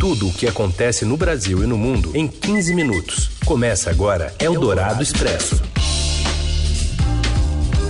Tudo o que acontece no Brasil e no mundo em 15 minutos. Começa agora Eldorado Expresso.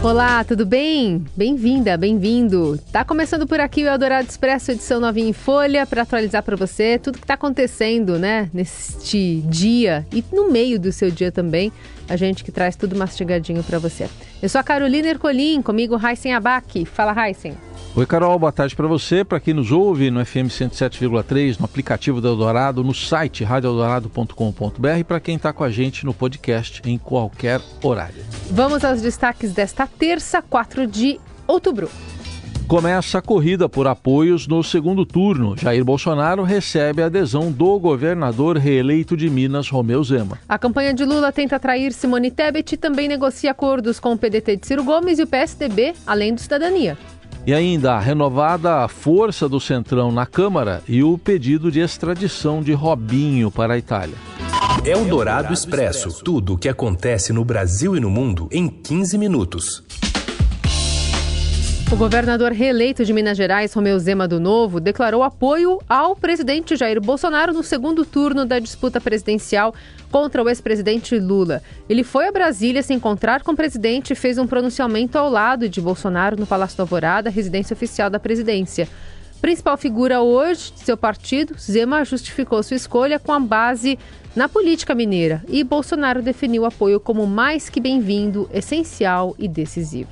Olá, tudo bem? Bem-vinda, bem-vindo. Tá começando por aqui o Eldorado Expresso, edição novinha em folha, para atualizar para você tudo que tá acontecendo, né, neste dia e no meio do seu dia também. A gente que traz tudo mastigadinho para você. Eu sou a Carolina Ercolim, comigo Raisen Abac. Fala, Raisen. Oi, Carol, boa tarde para você, para quem nos ouve no FM 107,3, no aplicativo do Eldorado, no site radioeldorado.com.br e para quem está com a gente no podcast em qualquer horário. Vamos aos destaques desta terça, 4 de outubro. Começa a corrida por apoios no segundo turno. Jair Bolsonaro recebe a adesão do governador reeleito de Minas, Romeu Zema. A campanha de Lula tenta atrair Simone Tebet e também negocia acordos com o PDT de Ciro Gomes e o PSDB, além do Cidadania. E ainda a renovada força do Centrão na Câmara e o pedido de extradição de Robinho para a Itália. É o Dourado Expresso. Tudo o que acontece no Brasil e no mundo em 15 minutos. O governador reeleito de Minas Gerais, Romeu Zema do Novo, declarou apoio ao presidente Jair Bolsonaro no segundo turno da disputa presidencial contra o ex-presidente Lula. Ele foi a Brasília se encontrar com o presidente e fez um pronunciamento ao lado de Bolsonaro no Palácio do Alvorada, residência oficial da presidência. Principal figura hoje de seu partido, Zema justificou sua escolha com a base na política mineira e Bolsonaro definiu o apoio como mais que bem-vindo, essencial e decisivo.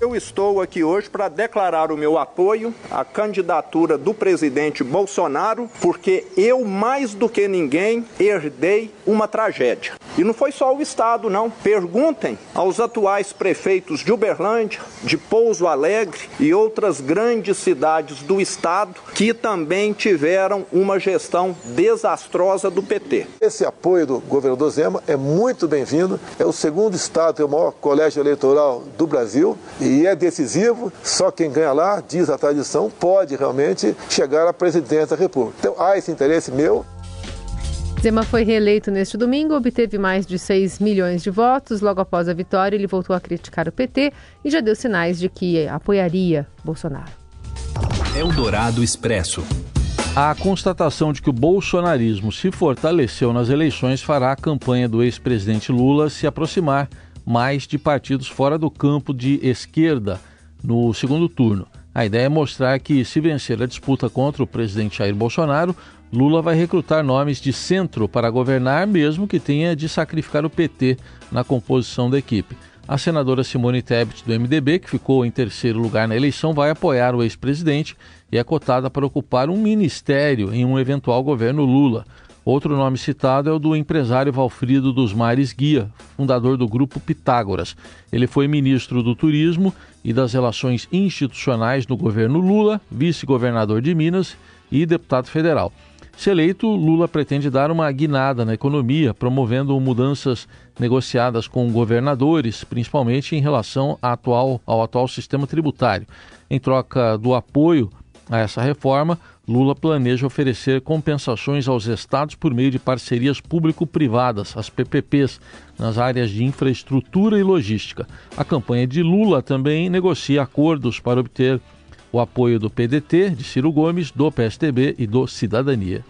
Eu estou aqui hoje para declarar o meu apoio à candidatura do presidente Bolsonaro, porque eu, mais do que ninguém, herdei uma tragédia. E não foi só o Estado, não. Perguntem aos atuais prefeitos de Uberlândia, de Pouso Alegre e outras grandes cidades do Estado que também tiveram uma gestão desastrosa do PT. Esse apoio do governador Zema é muito bem-vindo. É o segundo Estado, tem o maior colégio eleitoral do Brasil e é decisivo. Só quem ganha lá, diz a tradição, pode realmente chegar à presidência da República. Então há esse interesse meu. Zema foi reeleito neste domingo, obteve mais de 6 milhões de votos. Logo após a vitória, ele voltou a criticar o PT e já deu sinais de que apoiaria Bolsonaro. Eldorado Expresso. A constatação de que o bolsonarismo se fortaleceu nas eleições fará a campanha do ex-presidente Lula se aproximar mais de partidos fora do campo de esquerda no segundo turno. A ideia é mostrar que, se vencer a disputa contra o presidente Jair Bolsonaro, Lula vai recrutar nomes de centro para governar, mesmo que tenha de sacrificar o PT na composição da equipe. A senadora Simone Tebet, do MDB, que ficou em terceiro lugar na eleição, vai apoiar o ex-presidente e é cotada para ocupar um ministério em um eventual governo Lula. Outro nome citado é o do empresário Valfrido dos Mares Guia, fundador do grupo Pitágoras. Ele foi ministro do Turismo e das Relações Institucionais no governo Lula, vice-governador de Minas e deputado federal. Se eleito, Lula pretende dar uma guinada na economia, promovendo mudanças negociadas com governadores, principalmente em relação ao atual, ao atual sistema tributário. Em troca do apoio a essa reforma, Lula planeja oferecer compensações aos estados por meio de parcerias público-privadas, as PPPs, nas áreas de infraestrutura e logística. A campanha de Lula também negocia acordos para obter o apoio do PDT, de Ciro Gomes, do PSDB e do Cidadania.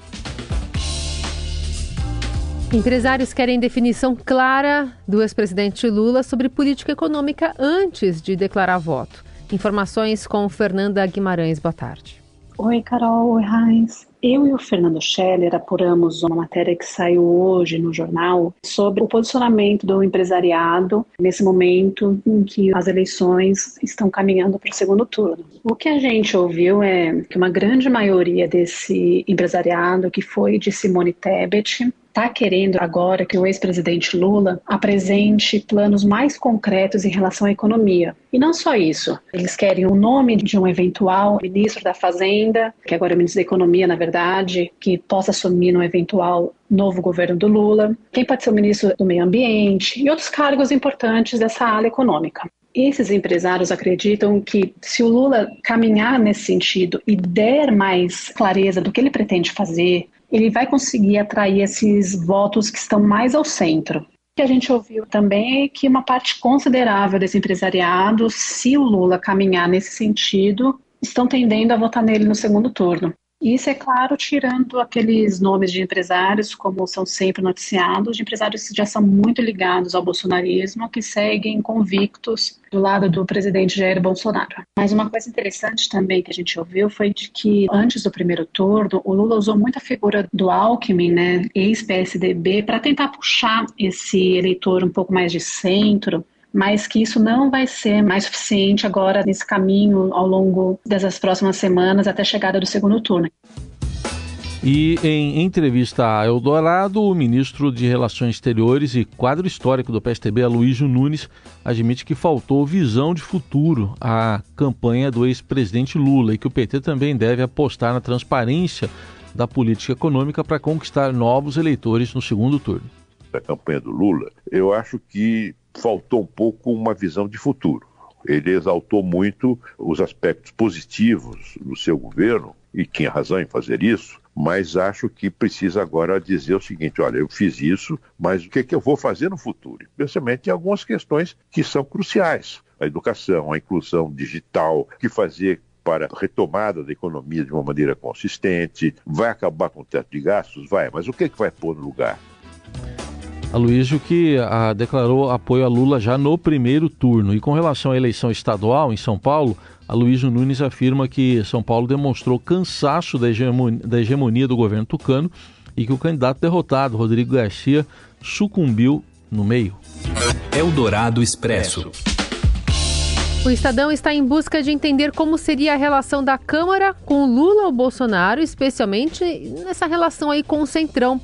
Empresários querem definição clara do ex-presidente Lula sobre política econômica antes de declarar voto. Informações com Fernanda Guimarães. Boa tarde. Oi, Carol. Oi, Raiz. Eu e o Fernando Scheller apuramos uma matéria que saiu hoje no jornal sobre o posicionamento do empresariado nesse momento em que as eleições estão caminhando para o segundo turno. O que a gente ouviu é que uma grande maioria desse empresariado que foi de Simone Tebet está querendo agora que o ex-presidente Lula apresente planos mais concretos em relação à economia. E não só isso, eles querem o nome de um eventual ministro da Fazenda, que agora é ministro da Economia, na verdade, que possa assumir no eventual novo governo do Lula, quem pode ser o ministro do Meio Ambiente e outros cargos importantes dessa ala econômica. Esses empresários acreditam que se o Lula caminhar nesse sentido e der mais clareza do que ele pretende fazer, ele vai conseguir atrair esses votos que estão mais ao centro. O que a gente ouviu também é que uma parte considerável desse empresariado, se o Lula caminhar nesse sentido, estão tendendo a votar nele no segundo turno. Isso é claro, tirando aqueles nomes de empresários, como são sempre noticiados, de empresários que já são muito ligados ao bolsonarismo, que seguem convictos do lado do presidente Jair Bolsonaro. Mas uma coisa interessante também que a gente ouviu foi de que antes do primeiro turno, o Lula usou muito a figura do Alckmin, né, ex-PSDB, para tentar puxar esse eleitor um pouco mais de centro, mas que isso não vai ser mais suficiente agora nesse caminho ao longo dessas próximas semanas até a chegada do segundo turno. E em entrevista a Eldorado, o ministro de Relações Exteriores e quadro histórico do PSTB, Aloysio Nunes, admite que faltou visão de futuro à campanha do ex-presidente Lula e que o PT também deve apostar na transparência da política econômica para conquistar novos eleitores no segundo turno. A campanha do Lula, eu acho que faltou um pouco uma visão de futuro. Ele exaltou muito os aspectos positivos do seu governo, e tinha razão em fazer isso, mas acho que precisa agora dizer o seguinte: olha, eu fiz isso, mas o que, é que eu vou fazer no futuro? Especialmente em algumas questões que são cruciais. A educação, a inclusão digital, o que fazer para a retomada da economia de uma maneira consistente, vai acabar com o teto de gastos? Vai, mas o que, é que vai pôr no lugar? Aloysio que a, ah, declarou apoio a Lula já no primeiro turno. E com relação à eleição estadual em São Paulo, Aloysio Nunes afirma que São Paulo demonstrou cansaço da hegemonia, da hegemonia do governo tucano e que o candidato derrotado, Rodrigo Garcia, sucumbiu no meio. Eldorado Expresso. O Estadão está em busca de entender como seria a relação da Câmara com Lula ou Bolsonaro, especialmente nessa relação aí com o Centrão.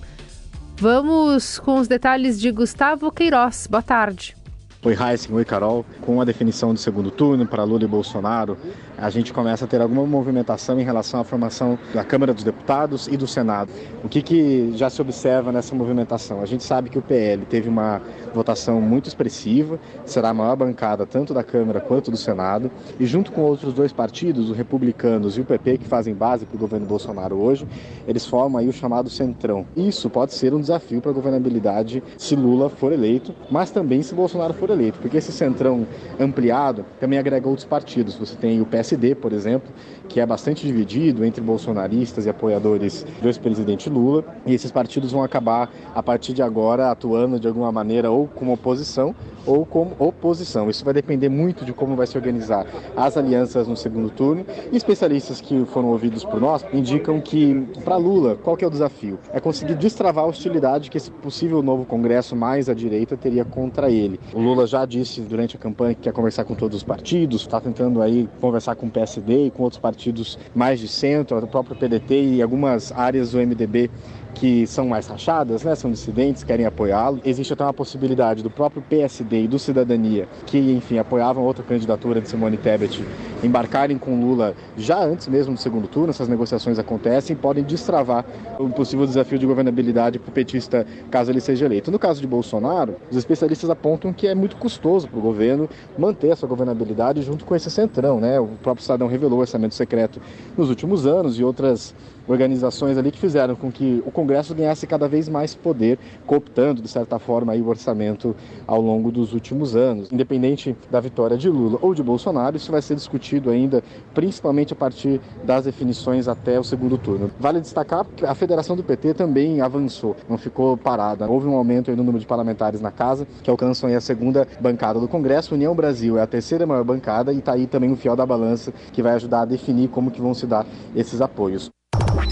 Vamos com os detalhes de Gustavo Queiroz. Boa tarde. Oi, Heissing, oi, Carol. Com a definição do segundo turno para Lula e Bolsonaro, a gente começa a ter alguma movimentação em relação à formação da Câmara dos Deputados e do Senado. O que, que já se observa nessa movimentação? A gente sabe que o PL teve uma votação muito expressiva, será a maior bancada tanto da Câmara quanto do Senado, e junto com outros dois partidos, os republicanos e o PP, que fazem base para o governo Bolsonaro hoje, eles formam aí o chamado Centrão. Isso pode ser um desafio para a governabilidade se Lula for eleito, mas também se Bolsonaro for eleito, porque esse Centrão ampliado também agrega outros partidos. Você tem o PSD PSD, por exemplo, que é bastante dividido entre bolsonaristas e apoiadores do ex-presidente Lula, e esses partidos vão acabar, a partir de agora, atuando de alguma maneira ou como oposição ou como oposição. Isso vai depender muito de como vai se organizar as alianças no segundo turno. E especialistas que foram ouvidos por nós indicam que, para Lula, qual que é o desafio? É conseguir destravar a hostilidade que esse possível novo Congresso mais à direita teria contra ele. O Lula já disse durante a campanha que quer conversar com todos os partidos, está tentando aí conversar com o PSD e com outros partidos mais de centro, o próprio PDT e algumas áreas do MDB que são mais rachadas, né, são dissidentes, querem apoiá-lo. Existe até uma possibilidade do próprio PSD e do Cidadania, que, enfim, apoiavam outra candidatura de Simone Tebet, embarcarem com Lula já antes mesmo do segundo turno. Essas negociações acontecem podem destravar um possível desafio de governabilidade para o petista caso ele seja eleito. No caso de Bolsonaro, os especialistas apontam que é muito custoso para o governo manter essa governabilidade junto com esse centrão. Né? O próprio Estadão revelou o orçamento secreto nos últimos anos e outras organizações ali que fizeram com que o Congresso ganhasse cada vez mais poder, cooptando, de certa forma, aí, o orçamento ao longo dos últimos anos. Independente da vitória de Lula ou de Bolsonaro, isso vai ser discutido ainda, principalmente a partir das definições até o segundo turno. Vale destacar que a federação do PT também avançou, não ficou parada. Houve um aumento no número de parlamentares na casa, que alcançam a segunda bancada do Congresso. União Brasil é a terceira maior bancada e está aí também o fiel da balança, que vai ajudar a definir como que vão se dar esses apoios.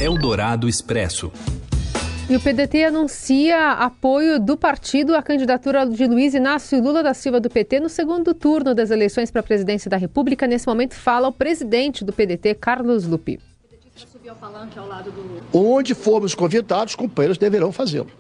Eldorado Expresso. E o PDT anuncia apoio do partido à candidatura de Luiz Inácio Lula da Silva do PT no segundo turno das eleições para a presidência da República. Nesse momento fala o presidente do PDT, Carlos Lupi. Onde formos convidados, companheiros deverão fazê-lo.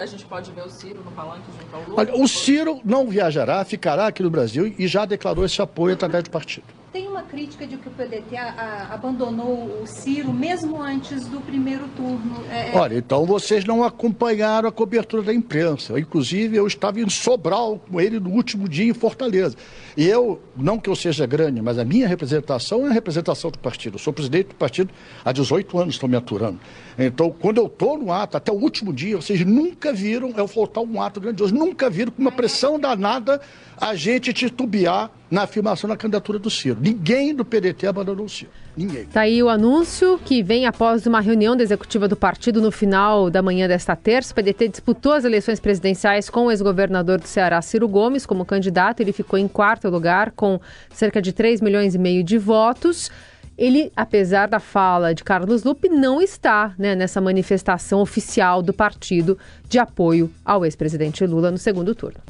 a gente pode ver o Ciro no palanque junto ao Lula? Olha, o Ciro não viajará, ficará aqui no Brasil e já declarou esse apoio através do partido. Tem uma crítica de que o PDT a, a, abandonou o Ciro mesmo antes do primeiro turno. É, é... Olha, então vocês não acompanharam a cobertura da imprensa. Inclusive, eu estava em Sobral com ele no último dia em Fortaleza. E eu, não que eu seja grande, mas a minha representação é a representação do partido. Eu sou presidente do partido há 18 anos, estou me aturando. Então, quando eu estou no ato, até o último dia, vocês nunca viram eu faltar um ato grandioso, nunca viram com uma pressão danada a gente titubear na afirmação da candidatura do Ciro. Ninguém do PDT abandonou o Ciro. Ninguém. Tá aí o anúncio que vem após uma reunião da executiva do partido no final da manhã desta terça. O PDT disputou as eleições presidenciais com o ex-governador do Ceará, Ciro Gomes, como candidato. Ele ficou em quarto lugar com cerca de 3 milhões e meio de votos. Ele, apesar da fala de Carlos Lupe, não está né, nessa manifestação oficial do partido de apoio ao ex-presidente Lula no segundo turno.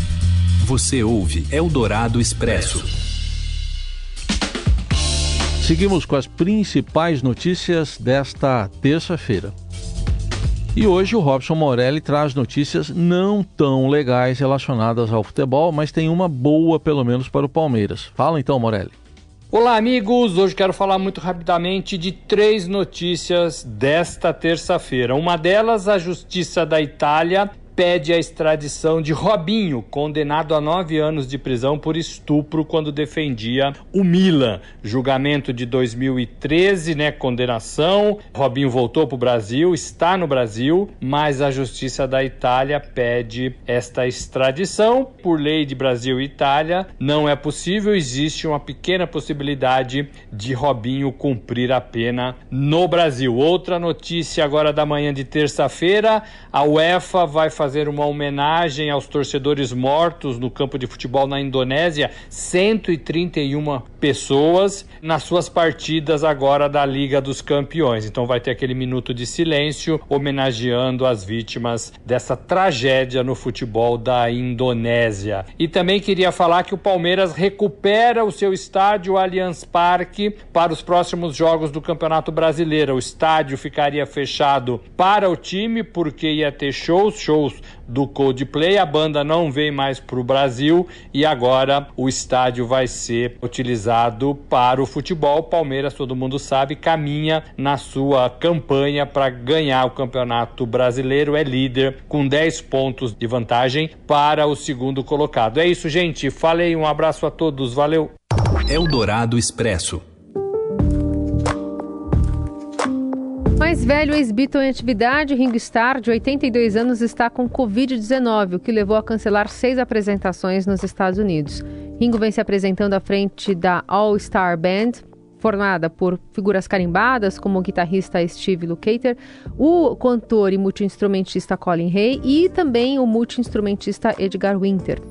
Você ouve Eldorado Expresso. Seguimos com as principais notícias desta terça-feira. E hoje o Robson Morelli traz notícias não tão legais relacionadas ao futebol, mas tem uma boa pelo menos para o Palmeiras. Fala então, Morelli. Olá, amigos! Hoje quero falar muito rapidamente de três notícias desta terça-feira. Uma delas, a Justiça da Itália pede a extradição de Robinho, condenado a nove anos de prisão por estupro quando defendia o Milan. Julgamento de 2013, né? Condenação. Robinho voltou para o Brasil, está no Brasil, mas a Justiça da Itália pede esta extradição. Por lei de Brasil e Itália, não é possível. Existe uma pequena possibilidade de Robinho cumprir a pena no Brasil. Outra notícia agora da manhã de terça-feira: a UEFA vai fazer fazer uma homenagem aos torcedores mortos no campo de futebol na Indonésia, 131 pessoas nas suas partidas agora da Liga dos Campeões. Então vai ter aquele minuto de silêncio homenageando as vítimas dessa tragédia no futebol da Indonésia. E também queria falar que o Palmeiras recupera o seu estádio Allianz Parque para os próximos jogos do Campeonato Brasileiro. O estádio ficaria fechado para o time porque ia ter shows, shows do Coldplay. A banda não vem mais para o Brasil e agora o estádio vai ser utilizado para o futebol. Palmeiras, todo mundo sabe, caminha na sua campanha para ganhar o Campeonato Brasileiro. É líder com 10 pontos de vantagem para o segundo colocado. É isso, gente. Falei, um abraço a todos. Valeu. Eldorado Expresso. Mais velho ex-Beatle em atividade, Ringo Starr, de 82 anos, está com Covid-19, o que levou a cancelar seis apresentações nos Estados Unidos. Ringo vem se apresentando à frente da All Star Band, formada por figuras carimbadas como o guitarrista Steve Lukather, o cantor e multiinstrumentista Colin Hay e também o multiinstrumentista Edgar Winter.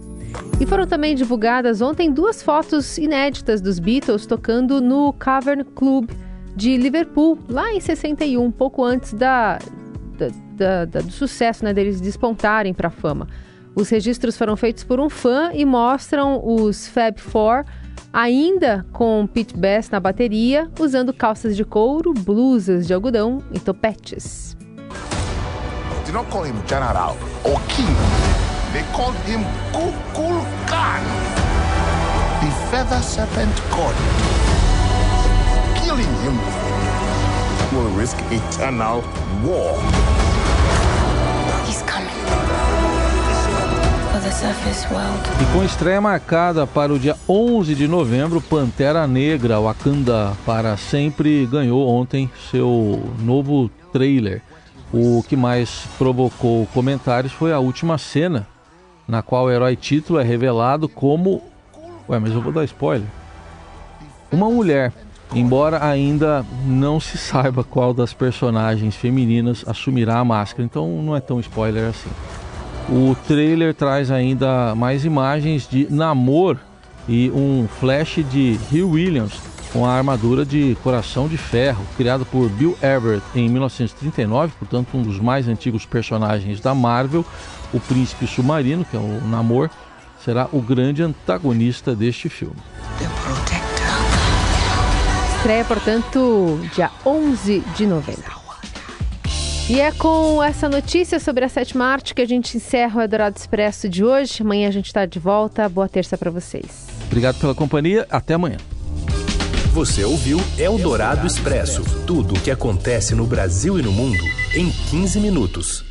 E foram também divulgadas ontem duas fotos inéditas dos Beatles tocando no Cavern Club de Liverpool, lá em 61, pouco antes da, da, da, do sucesso né, deles despontarem para a fama. Os registros foram feitos por um fã e mostram os Fab Four ainda com Pete Best na bateria, usando calças de couro, blusas de algodão e topetes. They don't call him General or King. They call him Kukulkan, the Feather Serpent God risk eternal war. He's coming. E com estreia marcada para o dia 11 de novembro, Pantera Negra Wakanda para sempre ganhou ontem seu novo trailer. O que mais provocou comentários foi a última cena, na qual o herói título é revelado como. Ué, mas eu vou dar spoiler. Uma mulher embora ainda não se saiba qual das personagens femininas assumirá a máscara, então não é tão spoiler assim. O trailer traz ainda mais imagens de Namor e um flash de Hugh Williams com a armadura de coração de ferro, criado por Bill Everett em 1939, portanto um dos mais antigos personagens da Marvel. O príncipe submarino, que é o Namor, será o grande antagonista deste filme estreia, portanto, dia 11 de novembro. E é com essa notícia sobre a sétima arte que a gente encerra o Eldorado Expresso de hoje. Amanhã a gente está de volta. Boa terça para vocês. Obrigado pela companhia. Até amanhã. Você ouviu Eldorado Expresso tudo o que acontece no Brasil e no mundo em 15 minutos.